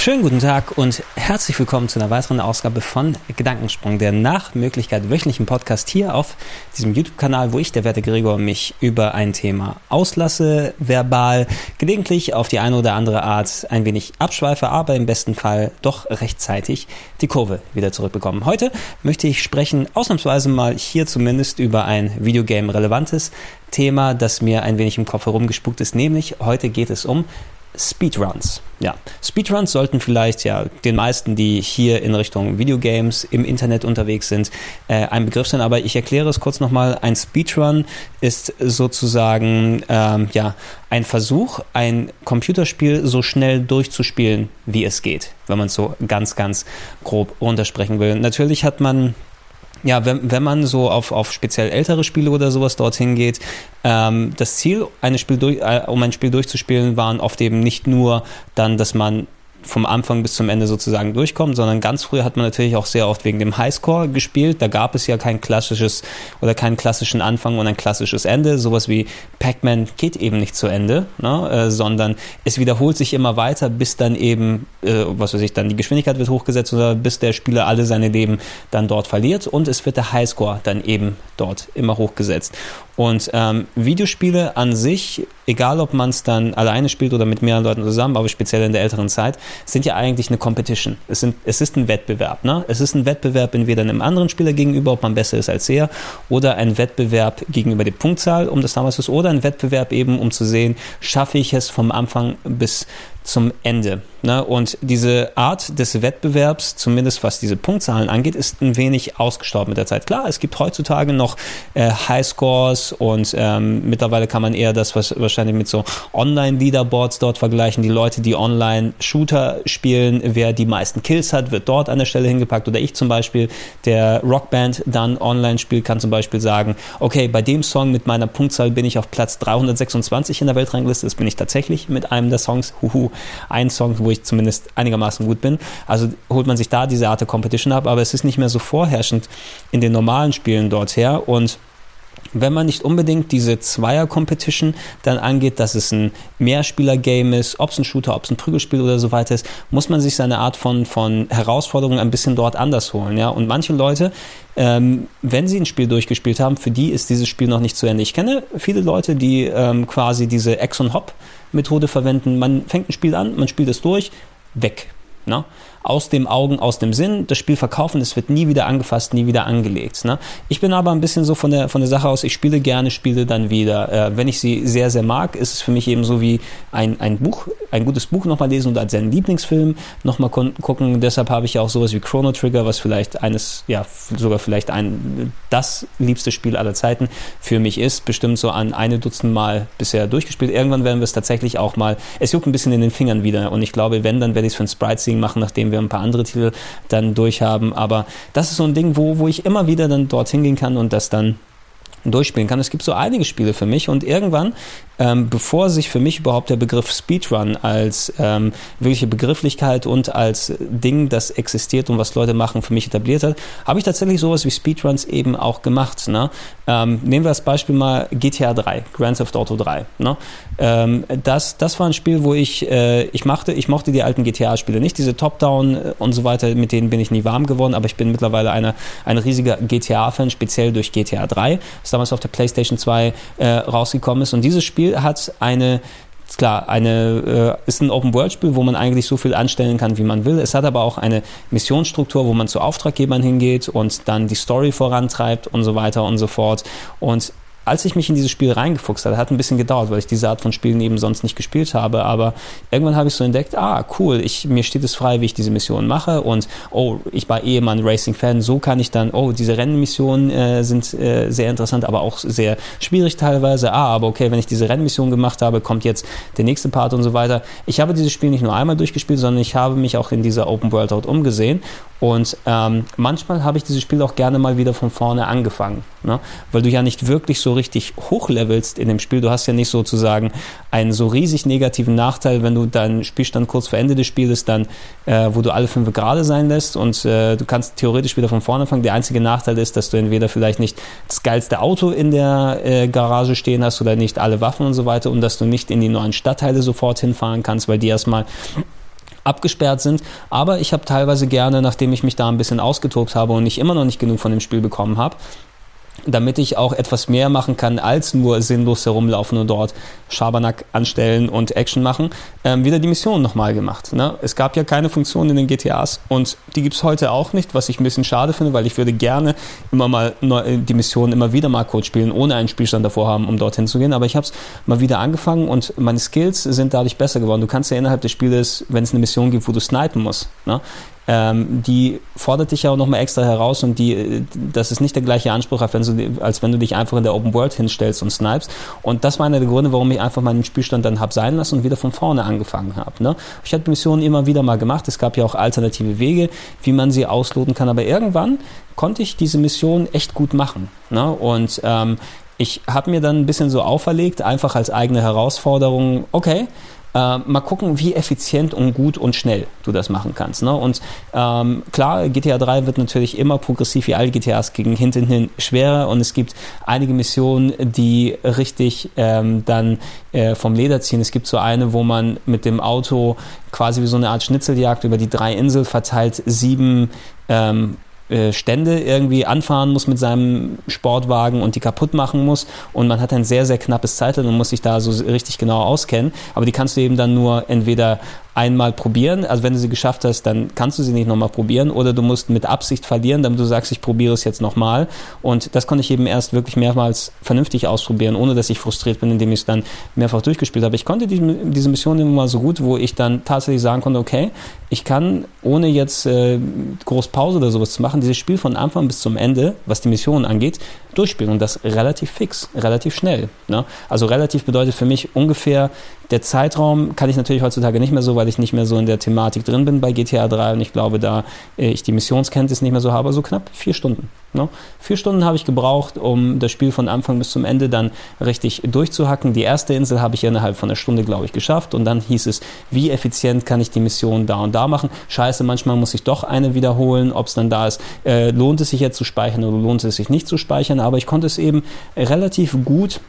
Schönen guten Tag und herzlich willkommen zu einer weiteren Ausgabe von Gedankensprung, der nach Möglichkeit wöchentlichen Podcast hier auf diesem YouTube-Kanal, wo ich, der werte Gregor, mich über ein Thema auslasse, verbal, gelegentlich auf die eine oder andere Art ein wenig abschweife, aber im besten Fall doch rechtzeitig die Kurve wieder zurückbekommen. Heute möchte ich sprechen, ausnahmsweise mal hier zumindest über ein Videogame-relevantes Thema, das mir ein wenig im Kopf herumgespuckt ist, nämlich heute geht es um Speedruns. Ja, Speedruns sollten vielleicht ja den meisten, die hier in Richtung Videogames im Internet unterwegs sind, äh, ein Begriff sein. Aber ich erkläre es kurz nochmal. Ein Speedrun ist sozusagen ähm, ja ein Versuch, ein Computerspiel so schnell durchzuspielen, wie es geht, wenn man es so ganz, ganz grob runtersprechen will. Natürlich hat man ja, wenn, wenn man so auf, auf speziell ältere Spiele oder sowas dorthin geht, ähm, das Ziel, eine Spiel durch, äh, um ein Spiel durchzuspielen, waren oft eben nicht nur dann, dass man vom Anfang bis zum Ende sozusagen durchkommen, sondern ganz früh hat man natürlich auch sehr oft wegen dem Highscore gespielt. Da gab es ja kein klassisches oder keinen klassischen Anfang und ein klassisches Ende. Sowas wie Pac-Man geht eben nicht zu Ende, ne? äh, sondern es wiederholt sich immer weiter, bis dann eben, äh, was weiß ich, dann die Geschwindigkeit wird hochgesetzt oder bis der Spieler alle seine Leben dann dort verliert und es wird der Highscore dann eben dort immer hochgesetzt. Und ähm, Videospiele an sich, egal ob man es dann alleine spielt oder mit mehreren Leuten zusammen, aber speziell in der älteren Zeit, sind ja eigentlich eine Competition. Es, sind, es ist ein Wettbewerb. Ne? Es ist ein Wettbewerb entweder einem anderen Spieler gegenüber, ob man besser ist als er, oder ein Wettbewerb gegenüber der Punktzahl, um das damals ist, oder ein Wettbewerb eben, um zu sehen, schaffe ich es vom Anfang bis zum Ende. Ne? Und diese Art des Wettbewerbs, zumindest was diese Punktzahlen angeht, ist ein wenig ausgestorben mit der Zeit. Klar, es gibt heutzutage noch äh, Highscores und ähm, mittlerweile kann man eher das was wahrscheinlich mit so Online-Leaderboards dort vergleichen. Die Leute, die Online-Shooter spielen, wer die meisten Kills hat, wird dort an der Stelle hingepackt. Oder ich zum Beispiel, der Rockband dann online spielt, kann zum Beispiel sagen, okay, bei dem Song mit meiner Punktzahl bin ich auf Platz 326 in der Weltrangliste. Das bin ich tatsächlich mit einem der Songs. Huhu, ein Song, wo ich zumindest einigermaßen gut bin. Also holt man sich da diese Art der Competition ab, aber es ist nicht mehr so vorherrschend in den normalen Spielen dort her und wenn man nicht unbedingt diese Zweier-Competition dann angeht, dass es ein Mehrspieler-Game ist, ob es ein Shooter, ob es ein Prügelspiel oder so weiter ist, muss man sich seine Art von, von Herausforderung ein bisschen dort anders holen. Ja? Und manche Leute, ähm, wenn sie ein Spiel durchgespielt haben, für die ist dieses Spiel noch nicht zu Ende. Ich kenne viele Leute, die ähm, quasi diese Ex- und Hop-Methode verwenden. Man fängt ein Spiel an, man spielt es durch, weg. Ne? Aus dem Augen, aus dem Sinn, das Spiel verkaufen, es wird nie wieder angefasst, nie wieder angelegt. Ne? Ich bin aber ein bisschen so von der, von der Sache aus, ich spiele gerne Spiele dann wieder. Äh, wenn ich sie sehr, sehr mag, ist es für mich eben so wie ein, ein Buch, ein gutes Buch nochmal lesen und als seinen Lieblingsfilm nochmal gucken. Deshalb habe ich ja auch sowas wie Chrono Trigger, was vielleicht eines, ja, sogar vielleicht ein, das liebste Spiel aller Zeiten für mich ist. Bestimmt so an eine Dutzend Mal bisher durchgespielt. Irgendwann werden wir es tatsächlich auch mal, es juckt ein bisschen in den Fingern wieder und ich glaube, wenn, dann werde ich es für ein Sprite-Seeing machen, nachdem wir ein paar andere Titel dann durchhaben. Aber das ist so ein Ding, wo, wo ich immer wieder dann dorthin gehen kann und das dann durchspielen kann. Es gibt so einige Spiele für mich und irgendwann ähm, bevor sich für mich überhaupt der Begriff Speedrun als ähm, wirkliche Begrifflichkeit und als Ding, das existiert und was Leute machen, für mich etabliert hat, habe ich tatsächlich sowas wie Speedruns eben auch gemacht. Ne? Ähm, nehmen wir als Beispiel mal GTA 3, Grand Theft Auto 3. Ne? Ähm, das, das war ein Spiel, wo ich, äh, ich machte, ich mochte die alten GTA-Spiele nicht, diese Top-Down äh, und so weiter, mit denen bin ich nie warm geworden, aber ich bin mittlerweile eine, ein riesiger GTA-Fan, speziell durch GTA 3, das damals auf der PlayStation 2 äh, rausgekommen ist. Und dieses Spiel hat eine klar, eine äh, ist ein Open-World-Spiel, wo man eigentlich so viel anstellen kann, wie man will. Es hat aber auch eine Missionsstruktur, wo man zu Auftraggebern hingeht und dann die Story vorantreibt und so weiter und so fort. Und als ich mich in dieses Spiel reingefuchst hatte, hat ein bisschen gedauert, weil ich diese Art von Spielen eben sonst nicht gespielt habe, aber irgendwann habe ich so entdeckt, ah, cool, ich, mir steht es frei, wie ich diese Mission mache und oh, ich war eh mal ein Racing-Fan, so kann ich dann, oh, diese Rennmissionen äh, sind äh, sehr interessant, aber auch sehr schwierig teilweise. Ah, aber okay, wenn ich diese Rennmission gemacht habe, kommt jetzt der nächste Part und so weiter. Ich habe dieses Spiel nicht nur einmal durchgespielt, sondern ich habe mich auch in dieser Open World dort umgesehen und ähm, manchmal habe ich dieses Spiel auch gerne mal wieder von vorne angefangen, ne? weil du ja nicht wirklich so richtig hochlevelst in dem Spiel. Du hast ja nicht sozusagen einen so riesig negativen Nachteil, wenn du deinen Spielstand kurz vor Ende des Spiels dann, äh, wo du alle fünf gerade sein lässt und äh, du kannst theoretisch wieder von vorne anfangen. Der einzige Nachteil ist, dass du entweder vielleicht nicht das geilste Auto in der äh, Garage stehen hast oder nicht alle Waffen und so weiter und dass du nicht in die neuen Stadtteile sofort hinfahren kannst, weil die erstmal abgesperrt sind. Aber ich habe teilweise gerne, nachdem ich mich da ein bisschen ausgetobt habe und ich immer noch nicht genug von dem Spiel bekommen habe, damit ich auch etwas mehr machen kann, als nur sinnlos herumlaufen und dort Schabernack anstellen und Action machen, ähm, wieder die Mission nochmal gemacht. Ne? Es gab ja keine Funktion in den GTAs und die gibt es heute auch nicht, was ich ein bisschen schade finde, weil ich würde gerne immer mal neu, die Mission immer wieder mal kurz spielen, ohne einen Spielstand davor haben, um dorthin zu gehen. Aber ich habe es mal wieder angefangen und meine Skills sind dadurch besser geworden. Du kannst ja innerhalb des Spieles, wenn es eine Mission gibt, wo du snipen musst, ne? Ähm, die fordert dich ja auch nochmal extra heraus und die, äh, das ist nicht der gleiche Anspruch, als wenn, du, als wenn du dich einfach in der Open World hinstellst und snipest. Und das war einer der Gründe, warum ich einfach meinen Spielstand dann hab sein lassen und wieder von vorne angefangen habe. Ne? Ich habe Missionen immer wieder mal gemacht. Es gab ja auch alternative Wege, wie man sie ausloten kann. Aber irgendwann konnte ich diese Mission echt gut machen. Ne? Und ähm, ich habe mir dann ein bisschen so auferlegt, einfach als eigene Herausforderung, okay, äh, mal gucken, wie effizient und gut und schnell du das machen kannst. Ne? Und ähm, klar, GTA 3 wird natürlich immer progressiv wie alle GTAs gegen hinten hin schwerer und es gibt einige Missionen, die richtig ähm, dann äh, vom Leder ziehen. Es gibt so eine, wo man mit dem Auto quasi wie so eine Art Schnitzeljagd über die drei Inseln verteilt sieben ähm, äh, Stände irgendwie anfahren muss mit seinem Sportwagen und die kaputt machen muss. Und man hat ein sehr, sehr knappes Zeitlimit und muss sich da so richtig genau auskennen. Aber die kannst du eben dann nur entweder einmal probieren. Also wenn du sie geschafft hast, dann kannst du sie nicht nochmal probieren oder du musst mit Absicht verlieren, damit du sagst, ich probiere es jetzt nochmal. Und das konnte ich eben erst wirklich mehrmals vernünftig ausprobieren, ohne dass ich frustriert bin, indem ich es dann mehrfach durchgespielt habe. Ich konnte die, diese Mission immer mal so gut, wo ich dann tatsächlich sagen konnte, okay, ich kann, ohne jetzt äh, groß Pause oder sowas zu machen, dieses Spiel von Anfang bis zum Ende, was die Mission angeht, durchspielen und das relativ fix, relativ schnell. Ne? Also relativ bedeutet für mich ungefähr der Zeitraum kann ich natürlich heutzutage nicht mehr so, weil ich nicht mehr so in der Thematik drin bin bei GTA 3 und ich glaube, da äh, ich die Missionskenntnis nicht mehr so habe, so knapp vier Stunden. Ne? Vier Stunden habe ich gebraucht, um das Spiel von Anfang bis zum Ende dann richtig durchzuhacken. Die erste Insel habe ich innerhalb von einer Stunde, glaube ich, geschafft und dann hieß es, wie effizient kann ich die Mission da und da machen. Scheiße, manchmal muss ich doch eine wiederholen, ob es dann da ist, äh, lohnt es sich jetzt zu speichern oder lohnt es sich nicht zu speichern, aber ich konnte es eben relativ gut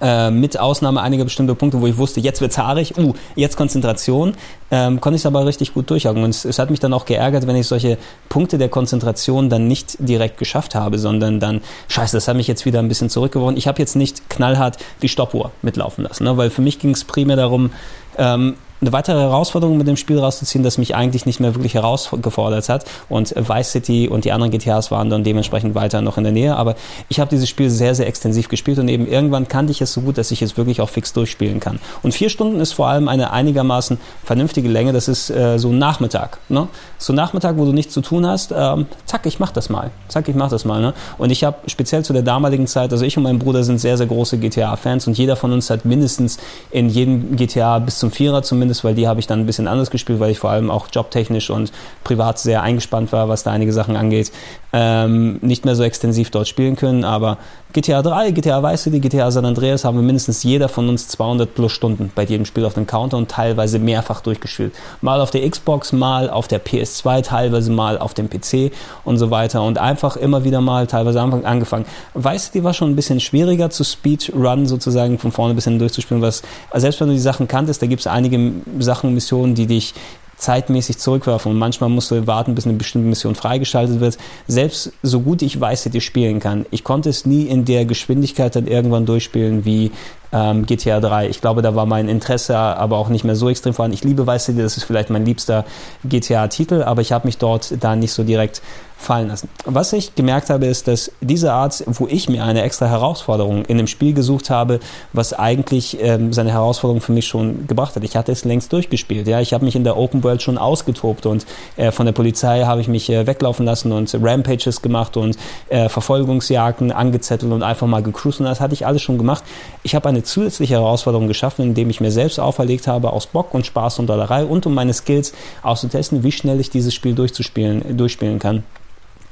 äh, mit Ausnahme einiger bestimmter Punkte, wo ich wusste, jetzt wird's haarig, uh, jetzt Konzentration, ähm, konnte ich es aber richtig gut durchhaken. Und es, es, hat mich dann auch geärgert, wenn ich solche Punkte der Konzentration dann nicht direkt geschafft habe, sondern dann, scheiße, das hat mich jetzt wieder ein bisschen zurückgeworfen. Ich habe jetzt nicht knallhart die Stoppuhr mitlaufen lassen, ne? weil für mich ging es primär darum, ähm, eine weitere Herausforderung mit dem Spiel rauszuziehen, das mich eigentlich nicht mehr wirklich herausgefordert hat. Und Vice City und die anderen GTAs waren dann dementsprechend weiter noch in der Nähe. Aber ich habe dieses Spiel sehr, sehr extensiv gespielt und eben irgendwann kannte ich es so gut, dass ich es wirklich auch fix durchspielen kann. Und vier Stunden ist vor allem eine einigermaßen vernünftige Länge. Das ist äh, so ein Nachmittag. Ne? So ein Nachmittag, wo du nichts zu tun hast. Ähm, zack, ich mach das mal. Zack, ich mach das mal. Ne? Und ich habe speziell zu der damaligen Zeit, also ich und mein Bruder sind sehr, sehr große GTA-Fans und jeder von uns hat mindestens in jedem GTA bis zum Vierer zumindest zumindest, weil die habe ich dann ein bisschen anders gespielt, weil ich vor allem auch jobtechnisch und privat sehr eingespannt war, was da einige Sachen angeht. Ähm, nicht mehr so extensiv dort spielen können, aber GTA 3, GTA Vice City, GTA San Andreas haben wir mindestens jeder von uns 200 plus Stunden bei jedem Spiel auf dem Counter und teilweise mehrfach durchgespielt. Mal auf der Xbox, mal auf der PS2, teilweise mal auf dem PC und so weiter und einfach immer wieder mal teilweise angefangen. Vice City war schon ein bisschen schwieriger zu Speedrun sozusagen von vorne bis hin durchzuspielen, was selbst wenn du die Sachen kanntest, da gibt es einige Sachen, Missionen, die dich zeitmäßig zurückwerfen und manchmal musst du warten, bis eine bestimmte Mission freigeschaltet wird. Selbst so gut ich weiß, hätte ich spielen kann, ich konnte es nie in der Geschwindigkeit dann irgendwann durchspielen, wie ähm, GTA 3. Ich glaube, da war mein Interesse aber auch nicht mehr so extrem vorhanden. Ich liebe Vice City, das ist vielleicht mein liebster GTA-Titel, aber ich habe mich dort da nicht so direkt fallen lassen. Was ich gemerkt habe, ist, dass diese Art, wo ich mir eine extra Herausforderung in dem Spiel gesucht habe, was eigentlich ähm, seine Herausforderung für mich schon gebracht hat. Ich hatte es längst durchgespielt. Ja, ich habe mich in der Open World schon ausgetobt und äh, von der Polizei habe ich mich äh, weglaufen lassen und Rampages gemacht und äh, Verfolgungsjagden angezettelt und einfach mal gecruised und das hatte ich alles schon gemacht. Ich habe eine zusätzliche Herausforderung geschaffen, indem ich mir selbst auferlegt habe, aus Bock und Spaß und Dollerei und um meine Skills auszutesten, wie schnell ich dieses Spiel durchzuspielen, durchspielen kann.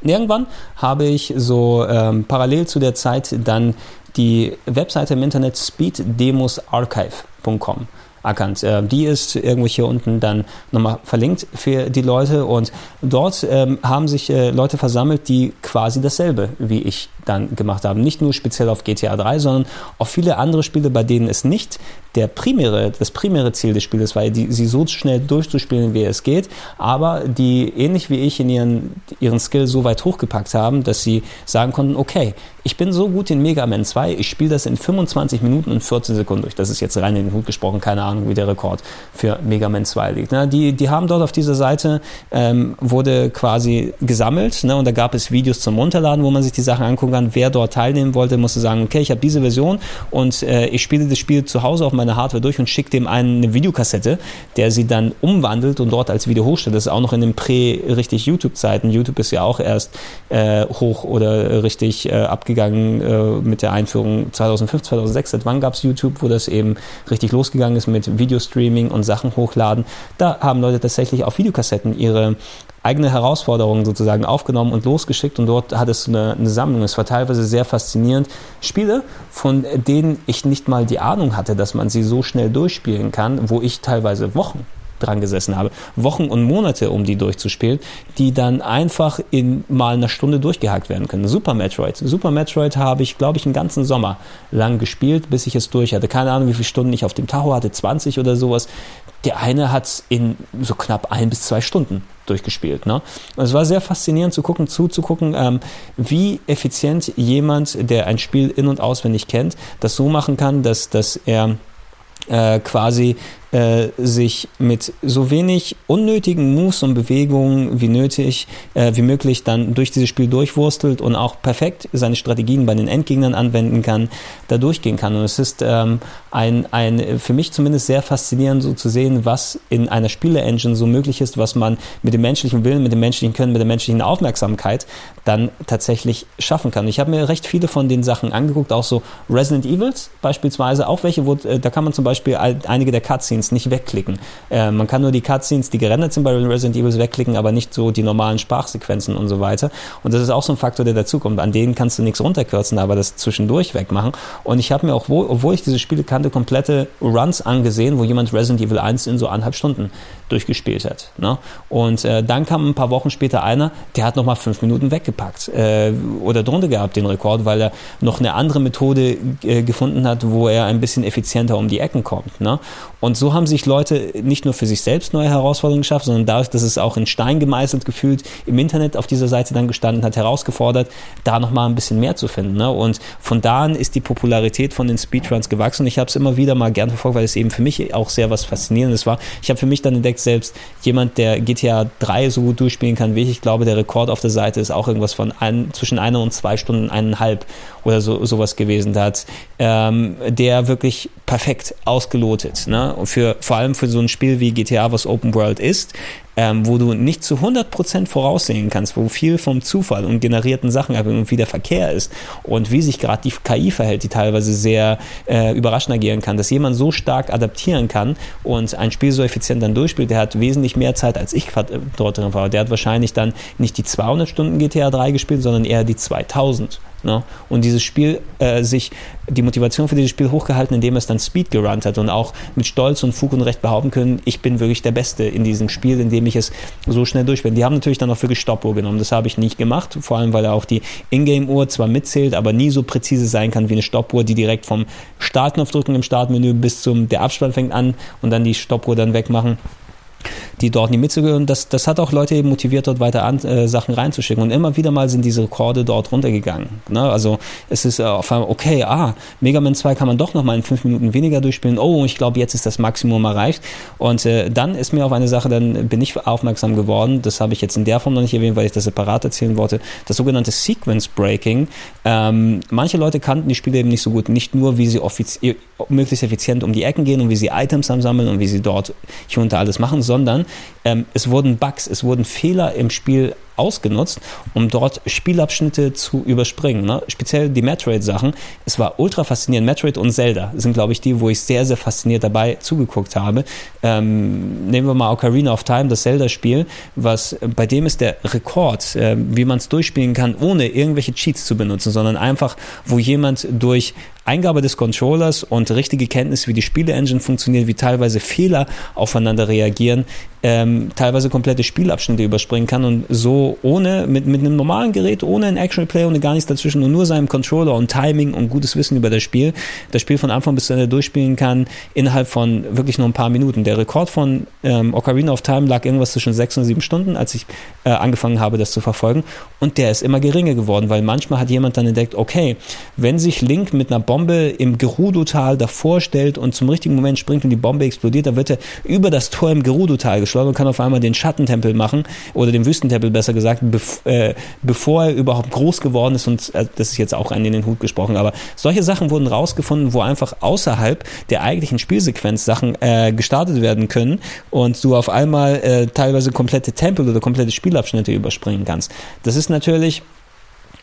Irgendwann habe ich so ähm, parallel zu der Zeit dann die Webseite im Internet speeddemosarchive.com erkannt. Äh, die ist irgendwo hier unten dann nochmal verlinkt für die Leute und dort ähm, haben sich äh, Leute versammelt, die quasi dasselbe wie ich dann gemacht haben. Nicht nur speziell auf GTA 3, sondern auf viele andere Spiele, bei denen es nicht der primäre, das primäre Ziel des Spieles war, die, sie so schnell durchzuspielen, wie es geht, aber die ähnlich wie ich in ihren, ihren Skill so weit hochgepackt haben, dass sie sagen konnten, okay, ich bin so gut in Mega Man 2, ich spiele das in 25 Minuten und 14 Sekunden durch. Das ist jetzt rein in den Hut gesprochen, keine Ahnung, wie der Rekord für Mega Man 2 liegt. Ne? Die, die haben dort auf dieser Seite, ähm, wurde quasi gesammelt ne? und da gab es Videos zum Runterladen, wo man sich die Sachen angucken kann. Wer dort teilnehmen wollte, musste sagen, okay, ich habe diese Version und äh, ich spiele das Spiel zu Hause auf meiner meine Hardware durch und schickt dem einen eine Videokassette, der sie dann umwandelt und dort als Video hochstellt. Das ist auch noch in den prä-richtig YouTube-Zeiten. YouTube ist ja auch erst äh, hoch oder richtig äh, abgegangen äh, mit der Einführung 2005, 2006. Seit wann gab es YouTube, wo das eben richtig losgegangen ist mit Videostreaming und Sachen hochladen? Da haben Leute tatsächlich auf Videokassetten ihre eigene Herausforderungen sozusagen aufgenommen und losgeschickt und dort hat es eine, eine, Sammlung. Es war teilweise sehr faszinierend. Spiele, von denen ich nicht mal die Ahnung hatte, dass man sie so schnell durchspielen kann, wo ich teilweise Wochen dran gesessen habe, Wochen und Monate, um die durchzuspielen, die dann einfach in mal einer Stunde durchgehakt werden können. Super Metroid. Super Metroid habe ich, glaube ich, einen ganzen Sommer lang gespielt, bis ich es durch hatte. Keine Ahnung, wie viele Stunden ich auf dem Tacho hatte, 20 oder sowas. Der eine hat es in so knapp ein bis zwei Stunden durchgespielt. Ne? Und es war sehr faszinierend zu gucken, zuzugucken, ähm, wie effizient jemand, der ein Spiel in- und auswendig kennt, das so machen kann, dass, dass er äh, quasi äh, sich mit so wenig unnötigen Moves und Bewegungen wie nötig, äh, wie möglich dann durch dieses Spiel durchwurstelt und auch perfekt seine Strategien bei den Endgegnern anwenden kann, da durchgehen kann. Und es ist ähm, ein, ein, für mich zumindest sehr faszinierend, so zu sehen, was in einer Spiele-Engine so möglich ist, was man mit dem menschlichen Willen, mit dem menschlichen Können, mit der menschlichen Aufmerksamkeit dann tatsächlich schaffen kann. Ich habe mir recht viele von den Sachen angeguckt, auch so Resident Evils beispielsweise, auch welche, wo, äh, da kann man zum Beispiel einige der Cutscenes Cutscenes nicht wegklicken. Äh, man kann nur die Cutscenes, die gerendert sind bei Resident Evil, wegklicken, aber nicht so die normalen Sprachsequenzen und so weiter. Und das ist auch so ein Faktor, der dazukommt. An denen kannst du nichts runterkürzen, aber das zwischendurch wegmachen. Und ich habe mir auch, obwohl ich diese Spiele kannte, komplette Runs angesehen, wo jemand Resident Evil 1 in so anderthalb Stunden durchgespielt hat. Ne? Und äh, dann kam ein paar Wochen später einer, der hat nochmal fünf Minuten weggepackt äh, oder drunter gehabt, den Rekord, weil er noch eine andere Methode äh, gefunden hat, wo er ein bisschen effizienter um die Ecken kommt. Ne? Und so haben sich Leute nicht nur für sich selbst neue Herausforderungen geschafft, sondern dadurch, dass es auch in Stein gemeißelt gefühlt im Internet auf dieser Seite dann gestanden hat, herausgefordert, da nochmal ein bisschen mehr zu finden. Ne? Und von da an ist die Popularität von den Speedruns gewachsen. Ich habe es immer wieder mal gern verfolgt, weil es eben für mich auch sehr was Faszinierendes war. Ich habe für mich dann entdeckt, selbst jemand, der GTA 3 so gut durchspielen kann wie ich. Ich glaube, der Rekord auf der Seite ist auch irgendwas von ein, zwischen einer und zwei Stunden, eineinhalb oder so, sowas gewesen. Hat ähm, der wirklich perfekt ausgelotet. Ne? Und für, vor allem für so ein Spiel wie GTA, was Open World ist, ähm, wo du nicht zu 100% voraussehen kannst, wo viel vom Zufall und generierten Sachen abhängt und wie der Verkehr ist und wie sich gerade die KI verhält, die teilweise sehr äh, überraschend agieren kann, dass jemand so stark adaptieren kann und ein Spiel so effizient dann durchspielt, der hat wesentlich mehr Zeit als ich dort drin war. Der hat wahrscheinlich dann nicht die 200 Stunden GTA 3 gespielt, sondern eher die 2000 Ne? Und dieses Spiel äh, sich, die Motivation für dieses Spiel hochgehalten, indem es dann Speed gerannt hat und auch mit Stolz und Fug und Recht behaupten können, ich bin wirklich der Beste in diesem Spiel, indem ich es so schnell durchspiele. Die haben natürlich dann auch wirklich Stoppuhr genommen. Das habe ich nicht gemacht, vor allem weil auch die Ingame-Uhr zwar mitzählt, aber nie so präzise sein kann wie eine Stoppuhr, die direkt vom Startknopf drücken im Startmenü bis zum der Abspann fängt an und dann die Stoppuhr dann wegmachen die dort nicht mitzugehören. Das, das hat auch Leute eben motiviert, dort weiter an, äh, Sachen reinzuschicken. Und immer wieder mal sind diese Rekorde dort runtergegangen. Ne? Also es ist äh, auf einmal, okay, ah, Mega Man 2 kann man doch noch mal in fünf Minuten weniger durchspielen. Oh, ich glaube, jetzt ist das Maximum erreicht. Und äh, dann ist mir auf eine Sache, dann bin ich aufmerksam geworden, das habe ich jetzt in der Form noch nicht erwähnt, weil ich das separat erzählen wollte, das sogenannte Sequence Breaking. Ähm, manche Leute kannten die Spiele eben nicht so gut, nicht nur, wie sie möglichst effizient um die Ecken gehen und wie sie Items sammeln und wie sie dort hier und da alles machen, sondern ähm, es wurden Bugs, es wurden Fehler im Spiel ausgenutzt, um dort Spielabschnitte zu überspringen. Ne? Speziell die Metroid-Sachen. Es war ultra faszinierend. Metroid und Zelda sind, glaube ich, die, wo ich sehr, sehr fasziniert dabei zugeguckt habe. Ähm, nehmen wir mal Ocarina of Time, das Zelda-Spiel, was bei dem ist der Rekord, äh, wie man es durchspielen kann, ohne irgendwelche Cheats zu benutzen, sondern einfach, wo jemand durch Eingabe des Controllers und richtige Kenntnis, wie die Spiele-Engine funktioniert, wie teilweise Fehler aufeinander reagieren, ähm, teilweise komplette Spielabschnitte überspringen kann und so ohne, mit, mit einem normalen Gerät, ohne ein Action Play und gar nichts dazwischen und nur seinem Controller und Timing und gutes Wissen über das Spiel, das Spiel von Anfang bis zu Ende durchspielen kann, innerhalb von wirklich nur ein paar Minuten. Der Rekord von ähm, Ocarina of Time lag irgendwas zwischen sechs und sieben Stunden, als ich äh, angefangen habe, das zu verfolgen. Und der ist immer geringer geworden, weil manchmal hat jemand dann entdeckt, okay, wenn sich Link mit einer Bombe im Gerudo-Tal davor stellt und zum richtigen Moment springt und die Bombe explodiert, da wird er über das Tor im Gerudo-Tal geschleudert und kann auf einmal den Schattentempel machen oder den Wüstentempel besser gesagt, bev äh, bevor er überhaupt groß geworden ist und äh, das ist jetzt auch einen in den Hut gesprochen, aber solche Sachen wurden rausgefunden, wo einfach außerhalb der eigentlichen Spielsequenz Sachen äh, gestartet werden können und du auf einmal äh, teilweise komplette Tempel oder komplette Spielabschnitte überspringen kannst. Das ist natürlich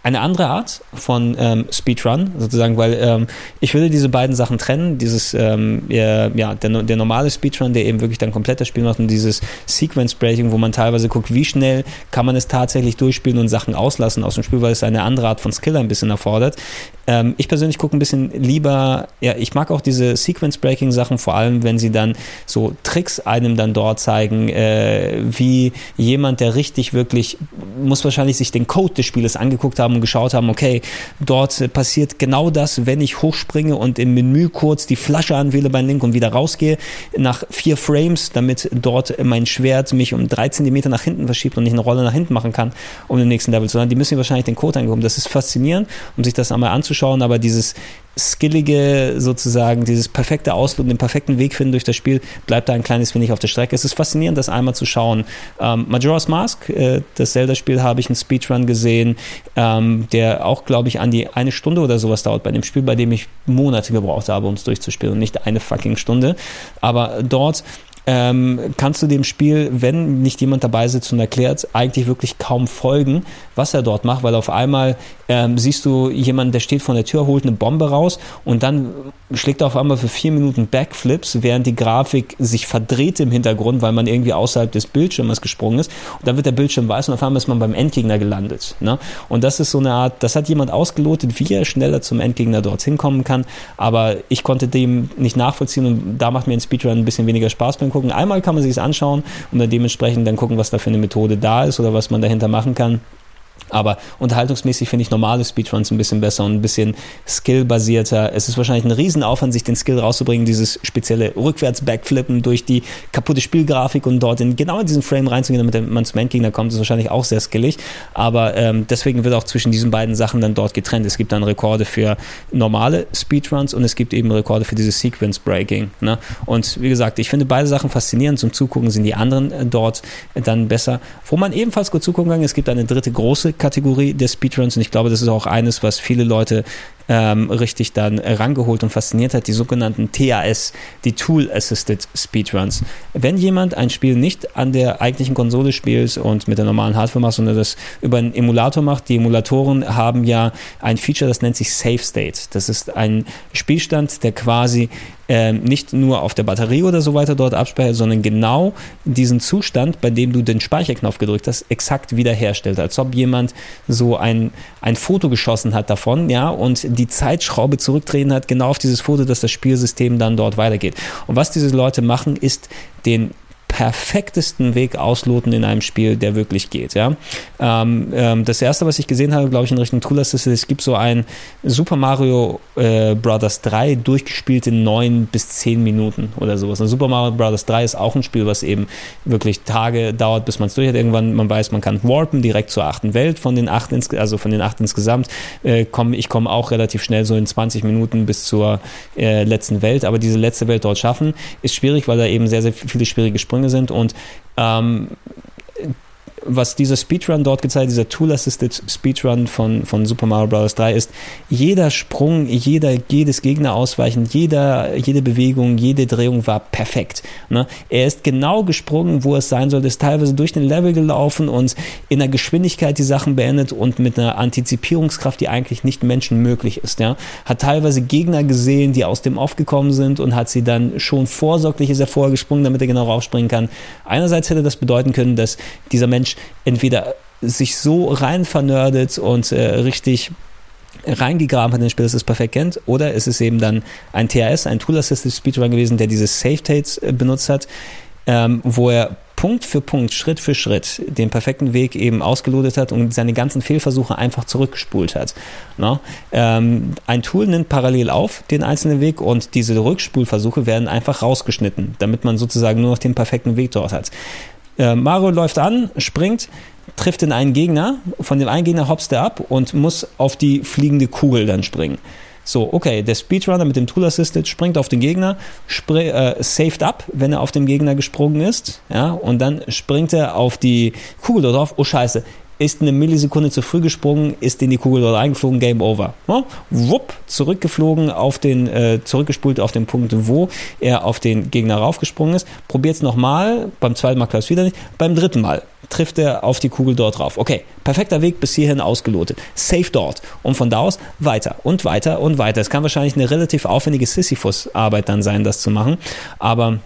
eine andere Art von ähm, Speedrun, sozusagen, weil ähm, ich würde diese beiden Sachen trennen. Dieses, ähm, ja, der, der normale Speedrun, der eben wirklich dann komplett das Spiel macht und dieses Sequence Breaking, wo man teilweise guckt, wie schnell kann man es tatsächlich durchspielen und Sachen auslassen aus dem Spiel, weil es eine andere Art von Skill ein bisschen erfordert. Ähm, ich persönlich gucke ein bisschen lieber, ja, ich mag auch diese Sequence-Breaking-Sachen, vor allem wenn sie dann so Tricks einem dann dort zeigen, äh, wie jemand, der richtig wirklich, muss wahrscheinlich sich den Code des Spieles angeguckt haben und geschaut haben, okay, dort passiert genau das, wenn ich hochspringe und im Menü kurz die Flasche anwähle beim Link und wieder rausgehe, nach vier Frames, damit dort mein Schwert mich um drei Zentimeter nach hinten verschiebt und ich eine Rolle nach hinten machen kann, um den nächsten Level zu sein. Die müssen wahrscheinlich den Code angehoben. Das ist faszinierend, um sich das einmal anzuschauen, aber dieses skillige sozusagen, dieses perfekte Ausloten, den perfekten Weg finden durch das Spiel, bleibt da ein kleines wenig auf der Strecke. Es ist faszinierend, das einmal zu schauen. Ähm, Majora's Mask, äh, das Zelda-Spiel, habe ich einen Speedrun gesehen, ähm, der auch, glaube ich, an die eine Stunde oder sowas dauert bei dem Spiel, bei dem ich Monate gebraucht habe, um es durchzuspielen und nicht eine fucking Stunde. Aber dort ähm, kannst du dem Spiel, wenn nicht jemand dabei sitzt und erklärt, eigentlich wirklich kaum folgen, was er dort macht, weil auf einmal ähm, siehst du jemanden, der steht vor der Tür, holt eine Bombe raus und dann schlägt er auf einmal für vier Minuten Backflips, während die Grafik sich verdreht im Hintergrund, weil man irgendwie außerhalb des Bildschirms gesprungen ist. Und dann wird der Bildschirm weiß und auf einmal ist man beim Endgegner gelandet. Ne? Und das ist so eine Art, das hat jemand ausgelotet, wie er schneller zum Endgegner dorthin kommen kann. Aber ich konnte dem nicht nachvollziehen und da macht mir ein Speedrun ein bisschen weniger Spaß beim Gucken. Einmal kann man sich es anschauen und dann dementsprechend dann gucken, was da für eine Methode da ist oder was man dahinter machen kann. Aber unterhaltungsmäßig finde ich normale Speedruns ein bisschen besser und ein bisschen skillbasierter. Es ist wahrscheinlich ein Riesenaufwand, sich den Skill rauszubringen, dieses spezielle Rückwärts-Backflippen durch die kaputte Spielgrafik und dort in genau in diesen Frame reinzugehen, damit man zum Endgegner kommt, ist wahrscheinlich auch sehr skillig. Aber ähm, deswegen wird auch zwischen diesen beiden Sachen dann dort getrennt. Es gibt dann Rekorde für normale Speedruns und es gibt eben Rekorde für dieses Sequence-Breaking. Ne? Und wie gesagt, ich finde beide Sachen faszinierend. Zum Zugucken sind die anderen äh, dort dann besser. Wo man ebenfalls gut zugucken kann, es gibt eine dritte große Kategorie der Speedruns. Und ich glaube, das ist auch eines, was viele Leute ähm, richtig dann rangeholt und fasziniert hat, die sogenannten TAS, die Tool Assisted Speedruns. Wenn jemand ein Spiel nicht an der eigentlichen Konsole spielt und mit der normalen Hardware macht, sondern das über einen Emulator macht, die Emulatoren haben ja ein Feature, das nennt sich Safe State. Das ist ein Spielstand, der quasi ähm, nicht nur auf der Batterie oder so weiter dort abspeichert, sondern genau diesen Zustand, bei dem du den Speicherknopf gedrückt hast, exakt wiederherstellt. Als ob jemand so ein, ein Foto geschossen hat davon, ja, und die Zeitschraube zurückdrehen hat, genau auf dieses Foto, dass das Spielsystem dann dort weitergeht. Und was diese Leute machen, ist den perfektesten Weg ausloten in einem Spiel, der wirklich geht. Ja? Ähm, ähm, das erste, was ich gesehen habe, glaube ich, in Richtung Tool Assist, es gibt so ein Super Mario äh, Bros. 3 durchgespielt in neun bis zehn Minuten oder sowas. Und Super Mario Bros. 3 ist auch ein Spiel, was eben wirklich Tage dauert, bis man es durch hat. Irgendwann, man weiß, man kann warpen direkt zur achten Welt von den acht, also von den acht insgesamt. Äh, komm, ich komme auch relativ schnell so in 20 Minuten bis zur äh, letzten Welt, aber diese letzte Welt dort schaffen, ist schwierig, weil da eben sehr, sehr viele schwierige Sprünge sind und ähm, was dieser Speedrun dort gezeigt, dieser Tool-Assisted Speedrun von, von Super Mario Bros. 3 ist, jeder Sprung, jeder, jedes Gegner ausweichen, jeder, jede Bewegung, jede Drehung war perfekt. Ne? Er ist genau gesprungen, wo es sein sollte, ist teilweise durch den Level gelaufen und in der Geschwindigkeit die Sachen beendet und mit einer Antizipierungskraft, die eigentlich nicht menschenmöglich ist. Ja? Hat teilweise Gegner gesehen, die aus dem Off gekommen sind und hat sie dann schon vorsorglich ist er vorher gesprungen, damit er genau raufspringen kann. Einerseits hätte das bedeuten können, dass dieser Mensch entweder sich so rein vernördet und äh, richtig reingegraben hat in das Spiel, dass es perfekt kennt, oder es ist eben dann ein TAS, ein Tool-Assisted Speedrun gewesen, der diese Save-Tates äh, benutzt hat, ähm, wo er Punkt für Punkt, Schritt für Schritt den perfekten Weg eben ausgelotet hat und seine ganzen Fehlversuche einfach zurückgespult hat. No? Ähm, ein Tool nimmt parallel auf den einzelnen Weg und diese Rückspulversuche werden einfach rausgeschnitten, damit man sozusagen nur noch den perfekten Weg dort hat. Äh, Mario läuft an, springt, trifft den einen Gegner, von dem einen Gegner hopst er ab und muss auf die fliegende Kugel dann springen. So, okay, der Speedrunner mit dem Tool Assisted springt auf den Gegner, äh, saved ab, wenn er auf den Gegner gesprungen ist, ja, und dann springt er auf die Kugel drauf. Oh Scheiße, ist eine Millisekunde zu früh gesprungen, ist in die Kugel dort eingeflogen, Game Over. Ja, wupp, zurückgeflogen auf den, äh, zurückgespult auf den Punkt, wo er auf den Gegner raufgesprungen ist. Probiert es nochmal, beim zweiten Mal klappt es wieder nicht, beim dritten Mal trifft er auf die Kugel dort drauf. Okay, perfekter Weg bis hierhin ausgelotet. Safe dort. Und von da aus weiter und weiter und weiter. Es kann wahrscheinlich eine relativ aufwendige Sisyphus-Arbeit dann sein, das zu machen, aber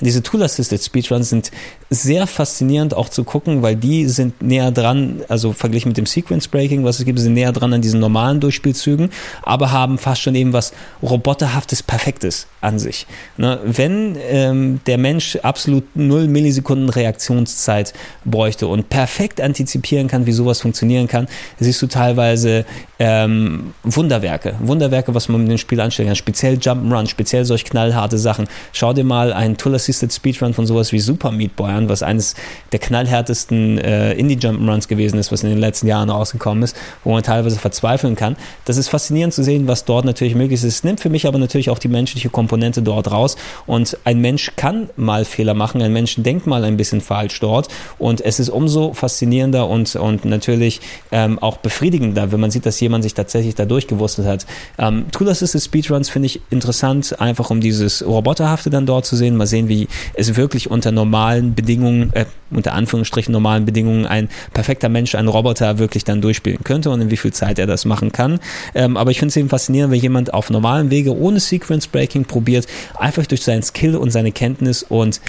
diese Tool-Assisted Speedruns sind sehr faszinierend auch zu gucken, weil die sind näher dran, also verglichen mit dem Sequence Breaking, was es gibt, sind näher dran an diesen normalen Durchspielzügen, aber haben fast schon eben was roboterhaftes, perfektes an sich. Ne? Wenn ähm, der Mensch absolut null Millisekunden Reaktionszeit bräuchte und perfekt antizipieren kann, wie sowas funktionieren kann, siehst du teilweise ähm, Wunderwerke, Wunderwerke, was man mit dem Spiel anstellen kann, speziell Jump'n'Run, speziell solch knallharte Sachen. Schau dir mal einen Tool-Assisted Speedrun von sowas wie Super Meat Boy an Jahren, was eines der knallhärtesten äh, Indie-Jump'n'Runs gewesen ist, was in den letzten Jahren rausgekommen ist, wo man teilweise verzweifeln kann. Das ist faszinierend zu sehen, was dort natürlich möglich ist. Es nimmt für mich aber natürlich auch die menschliche Komponente dort raus und ein Mensch kann mal Fehler machen, ein Mensch denkt mal ein bisschen falsch dort und es ist umso faszinierender und, und natürlich ähm, auch befriedigender, wenn man sieht, dass jemand sich tatsächlich da durchgewurstet hat. Ähm, Tool Assisted Speedruns finde ich interessant, einfach um dieses Roboterhafte dann dort zu sehen, mal sehen, wie es wirklich unter normalen Bedingungen Bedingungen, äh, unter Anführungsstrichen normalen Bedingungen, ein perfekter Mensch, ein Roboter wirklich dann durchspielen könnte und in wie viel Zeit er das machen kann. Ähm, aber ich finde es eben faszinierend, wenn jemand auf normalem Wege ohne Sequence Breaking probiert, einfach durch seinen Skill und seine Kenntnis und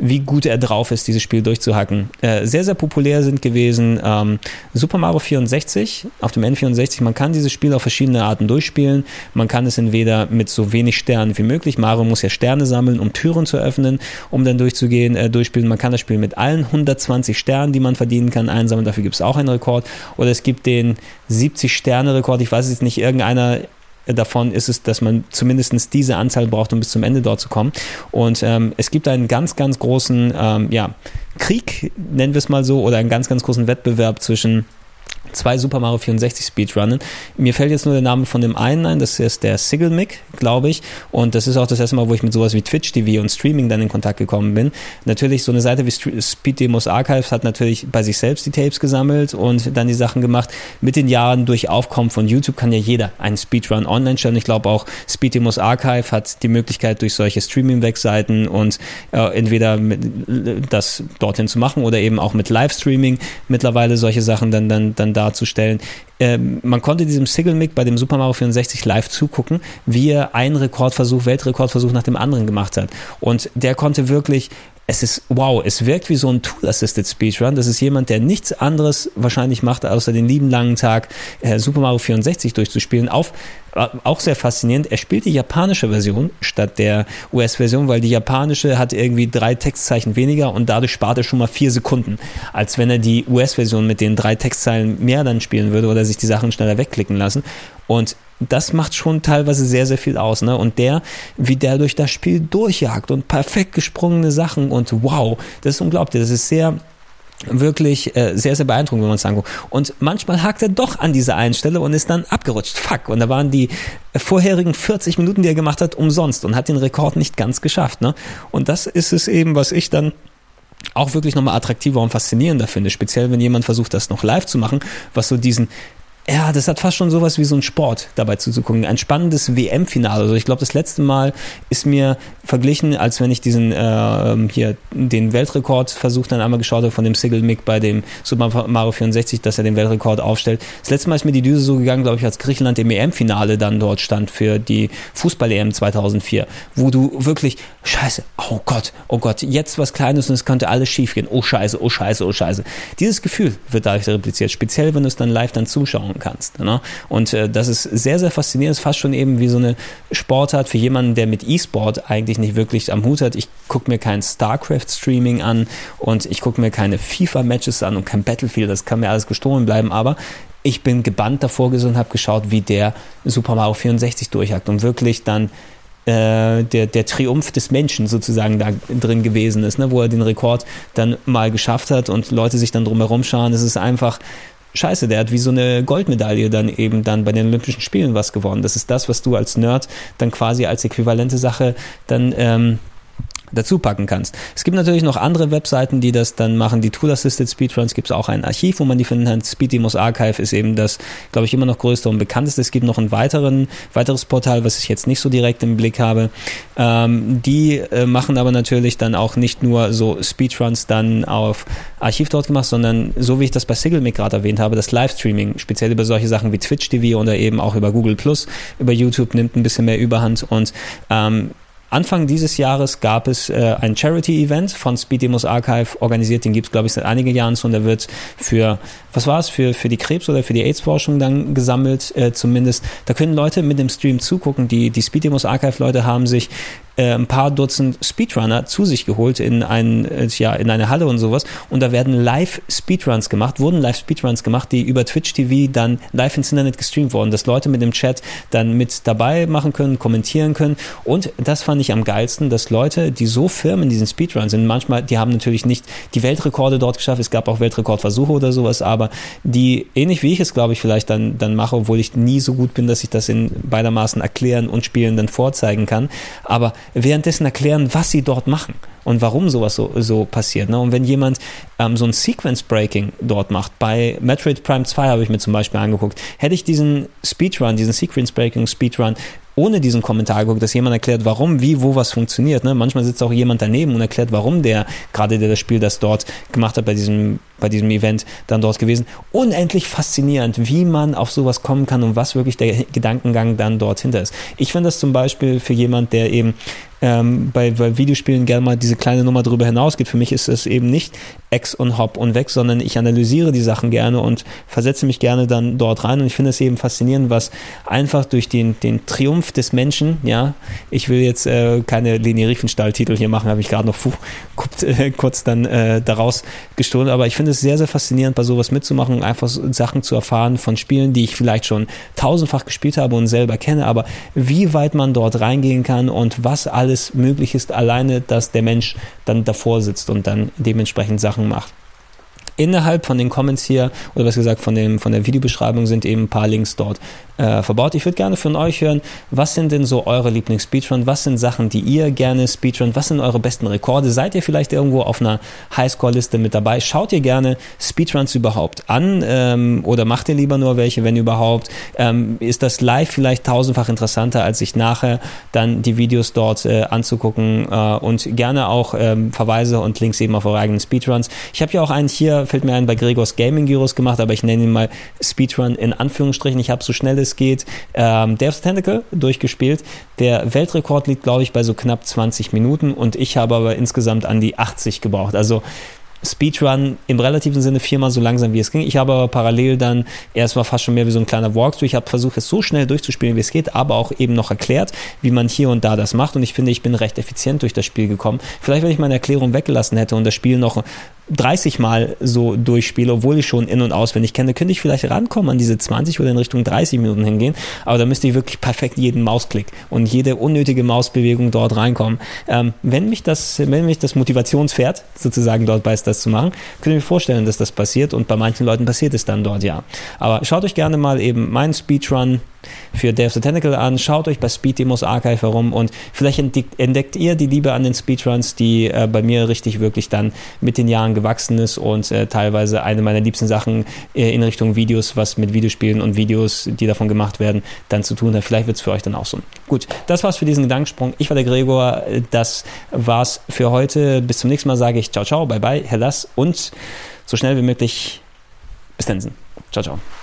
wie gut er drauf ist, dieses Spiel durchzuhacken. Äh, sehr, sehr populär sind gewesen ähm, Super Mario 64 auf dem N64. Man kann dieses Spiel auf verschiedene Arten durchspielen. Man kann es entweder mit so wenig Sternen wie möglich. Mario muss ja Sterne sammeln, um Türen zu öffnen, um dann durchzugehen, äh, durchspielen. Man kann das Spiel mit allen 120 Sternen, die man verdienen kann, einsammeln. Dafür gibt es auch einen Rekord. Oder es gibt den 70-Sterne-Rekord. Ich weiß jetzt nicht, irgendeiner davon ist es, dass man zumindest diese Anzahl braucht, um bis zum Ende dort zu kommen. Und ähm, es gibt einen ganz, ganz großen ähm, ja, Krieg, nennen wir es mal so, oder einen ganz, ganz großen Wettbewerb zwischen zwei Super Mario 64 Speedrunnen. Mir fällt jetzt nur der Name von dem einen ein, das ist der Sigelmick, glaube ich. Und das ist auch das erste Mal, wo ich mit sowas wie Twitch TV und Streaming dann in Kontakt gekommen bin. Natürlich, so eine Seite wie Speed Demos Archives hat natürlich bei sich selbst die Tapes gesammelt und dann die Sachen gemacht. Mit den Jahren durch Aufkommen von YouTube kann ja jeder einen Speedrun online stellen. Ich glaube auch Speed Demos Archive hat die Möglichkeit, durch solche Streaming-Webseiten und äh, entweder mit, das dorthin zu machen oder eben auch mit Livestreaming mittlerweile solche Sachen dann, dann, dann darzustellen. Ähm, man konnte diesem Sigelmick bei dem Super Mario 64 live zugucken, wie er einen Rekordversuch, Weltrekordversuch nach dem anderen gemacht hat. Und der konnte wirklich es ist wow, es wirkt wie so ein Tool-Assisted Speedrun. Das ist jemand, der nichts anderes wahrscheinlich macht, außer den lieben langen Tag äh, Super Mario 64 durchzuspielen. Auf äh, auch sehr faszinierend. Er spielt die japanische Version statt der US-Version, weil die japanische hat irgendwie drei Textzeichen weniger und dadurch spart er schon mal vier Sekunden, als wenn er die US-Version mit den drei Textzeilen mehr dann spielen würde oder sich die Sachen schneller wegklicken lassen. Und das macht schon teilweise sehr, sehr viel aus. Ne? Und der, wie der durch das Spiel durchjagt und perfekt gesprungene Sachen und wow, das ist unglaublich. Das ist sehr wirklich äh, sehr, sehr beeindruckend, wenn man es anguckt. Und manchmal hakt er doch an dieser einen Stelle und ist dann abgerutscht. Fuck. Und da waren die vorherigen 40 Minuten, die er gemacht hat, umsonst und hat den Rekord nicht ganz geschafft. Ne? Und das ist es eben, was ich dann auch wirklich nochmal attraktiver und faszinierender finde. Speziell, wenn jemand versucht, das noch live zu machen, was so diesen ja, das hat fast schon sowas wie so ein Sport dabei zuzugucken. Ein spannendes WM-Finale. Also ich glaube, das letzte Mal ist mir verglichen, als wenn ich diesen äh, hier den Weltrekordversuch dann einmal geschaut habe von dem Sigel Mick bei dem Super Mario 64, dass er den Weltrekord aufstellt. Das letzte Mal ist mir die Düse so gegangen, glaube ich, als Griechenland im EM-Finale dann dort stand für die Fußball-EM 2004, wo du wirklich Scheiße, oh Gott, oh Gott, jetzt was Kleines und es könnte alles schiefgehen. Oh Scheiße, oh Scheiße, oh Scheiße. Dieses Gefühl wird dadurch repliziert, speziell wenn du es dann live dann zuschauen kannst. Ne? Und äh, das ist sehr, sehr faszinierend, ist fast schon eben wie so eine Sportart für jemanden, der mit E-Sport eigentlich nicht wirklich am Hut hat. Ich gucke mir kein StarCraft-Streaming an und ich gucke mir keine FIFA-Matches an und kein Battlefield, das kann mir alles gestohlen bleiben, aber ich bin gebannt davor gesessen und habe geschaut, wie der Super Mario 64 durchhackt und wirklich dann äh, der, der Triumph des Menschen sozusagen da drin gewesen ist, ne? wo er den Rekord dann mal geschafft hat und Leute sich dann drumherum schauen. Es ist einfach scheiße, der hat wie so eine Goldmedaille dann eben dann bei den Olympischen Spielen was gewonnen. Das ist das, was du als Nerd dann quasi als äquivalente Sache dann ähm, dazu packen kannst. Es gibt natürlich noch andere Webseiten, die das dann machen. Die Tool-Assisted Speedruns gibt es auch ein Archiv, wo man die finden kann. Speedemos Archive ist eben das, glaube ich, immer noch größte und bekannteste. Es gibt noch ein weiteren, weiteres Portal, was ich jetzt nicht so direkt im Blick habe. Ähm, die äh, machen aber natürlich dann auch nicht nur so Speedruns dann auf Archiv dort gemacht, sondern so wie ich das bei Signalmic gerade erwähnt habe, das Livestreaming, speziell über solche Sachen wie Twitch TV oder eben auch über Google Plus, über YouTube nimmt ein bisschen mehr Überhand und ähm, Anfang dieses Jahres gab es äh, ein Charity-Event von Speed Demos Archive organisiert. Den gibt es, glaube ich, seit einigen Jahren schon. Der wird für, was war es, für, für die Krebs- oder für die AIDS-Forschung dann gesammelt, äh, zumindest. Da können Leute mit dem Stream zugucken. Die, die Speed Demos Archive-Leute haben sich äh, ein paar Dutzend Speedrunner zu sich geholt in, ein, äh, ja, in eine Halle und sowas. Und da werden live Speedruns gemacht, wurden live Speedruns gemacht, die über Twitch TV dann live ins Internet gestreamt wurden, dass Leute mit dem Chat dann mit dabei machen können, kommentieren können. Und das fand ich am geilsten, dass Leute, die so firm in diesen Speedruns sind, manchmal, die haben natürlich nicht die Weltrekorde dort geschafft, es gab auch Weltrekordversuche oder sowas, aber die, ähnlich wie ich es, glaube ich, vielleicht dann, dann mache, obwohl ich nie so gut bin, dass ich das in beidermaßen erklären und spielen dann vorzeigen kann, aber währenddessen erklären, was sie dort machen und warum sowas so, so passiert. Ne? Und wenn jemand ähm, so ein Sequence Breaking dort macht, bei Metroid Prime 2 habe ich mir zum Beispiel angeguckt, hätte ich diesen Speedrun, diesen Sequence Breaking Speedrun ohne diesen Kommentar geguckt, dass jemand erklärt, warum, wie, wo was funktioniert. Ne? Manchmal sitzt auch jemand daneben und erklärt, warum der, gerade der das Spiel, das dort gemacht hat bei diesem, bei diesem Event, dann dort gewesen. Unendlich faszinierend, wie man auf sowas kommen kann und was wirklich der Gedankengang dann dort hinter ist. Ich finde das zum Beispiel für jemand, der eben ähm, bei, bei Videospielen gerne mal diese kleine Nummer drüber hinausgeht. Für mich ist es eben nicht Ex und Hop und weg, sondern ich analysiere die Sachen gerne und versetze mich gerne dann dort rein. Und ich finde es eben faszinierend, was einfach durch den, den Triumph des Menschen, ja, ich will jetzt äh, keine Leni Riefenstahl-Titel hier machen, habe ich gerade noch kurz, äh, kurz dann äh, daraus gestohlen. Aber ich finde es sehr, sehr faszinierend, bei sowas mitzumachen und einfach Sachen zu erfahren von Spielen, die ich vielleicht schon tausendfach gespielt habe und selber kenne, aber wie weit man dort reingehen kann und was alles alles möglich ist, alleine, dass der Mensch dann davor sitzt und dann dementsprechend Sachen macht. Innerhalb von den Comments hier, oder was gesagt von, dem, von der Videobeschreibung sind eben ein paar Links dort äh, verbaut. Ich würde gerne von euch hören, was sind denn so eure Lieblings-Speedrun? Was sind Sachen, die ihr gerne Speedrun? Was sind eure besten Rekorde? Seid ihr vielleicht irgendwo auf einer Highscore-Liste mit dabei? Schaut ihr gerne Speedruns überhaupt an ähm, oder macht ihr lieber nur welche, wenn überhaupt? Ähm, ist das live vielleicht tausendfach interessanter, als sich nachher dann die Videos dort äh, anzugucken äh, und gerne auch ähm, Verweise und Links eben auf eure eigenen Speedruns. Ich habe ja auch einen hier, fällt mir ein, bei Gregors Gaming Gyros gemacht, aber ich nenne ihn mal Speedrun in Anführungsstrichen. Ich habe so schnelles es geht. Ähm, the Tentacle durchgespielt. Der Weltrekord liegt, glaube ich, bei so knapp 20 Minuten und ich habe aber insgesamt an die 80 gebraucht. Also Speedrun im relativen Sinne viermal so langsam wie es ging. Ich habe aber parallel dann, erst war fast schon mehr wie so ein kleiner Walkthrough. Ich habe versucht, es so schnell durchzuspielen, wie es geht, aber auch eben noch erklärt, wie man hier und da das macht. Und ich finde, ich bin recht effizient durch das Spiel gekommen. Vielleicht, wenn ich meine Erklärung weggelassen hätte und das Spiel noch 30 Mal so durchspiele, obwohl ich schon in- und auswendig kenne, könnte ich vielleicht rankommen an diese 20 oder in Richtung 30 Minuten hingehen. Aber da müsste ich wirklich perfekt jeden Mausklick und jede unnötige Mausbewegung dort reinkommen. Ähm, wenn mich das, wenn mich das Motivationspferd sozusagen dort beißt, das zu machen, könnte ich mir vorstellen, dass das passiert und bei manchen Leuten passiert es dann dort ja. Aber schaut euch gerne mal eben meinen Speedrun für the Tentacle an. Schaut euch bei Speed Demos Archive herum und vielleicht entdeckt, ihr die Liebe an den Speedruns, die äh, bei mir richtig wirklich dann mit den Jahren gewachsen ist und äh, teilweise eine meiner liebsten Sachen äh, in Richtung Videos, was mit Videospielen und Videos, die davon gemacht werden, dann zu tun hat. Vielleicht wird es für euch dann auch so. Gut, das war's für diesen Gedankensprung. Ich war der Gregor. Das war's für heute. Bis zum nächsten Mal sage ich ciao, ciao, bye, bye, Hellas und so schnell wie möglich bis dann. Ciao, ciao.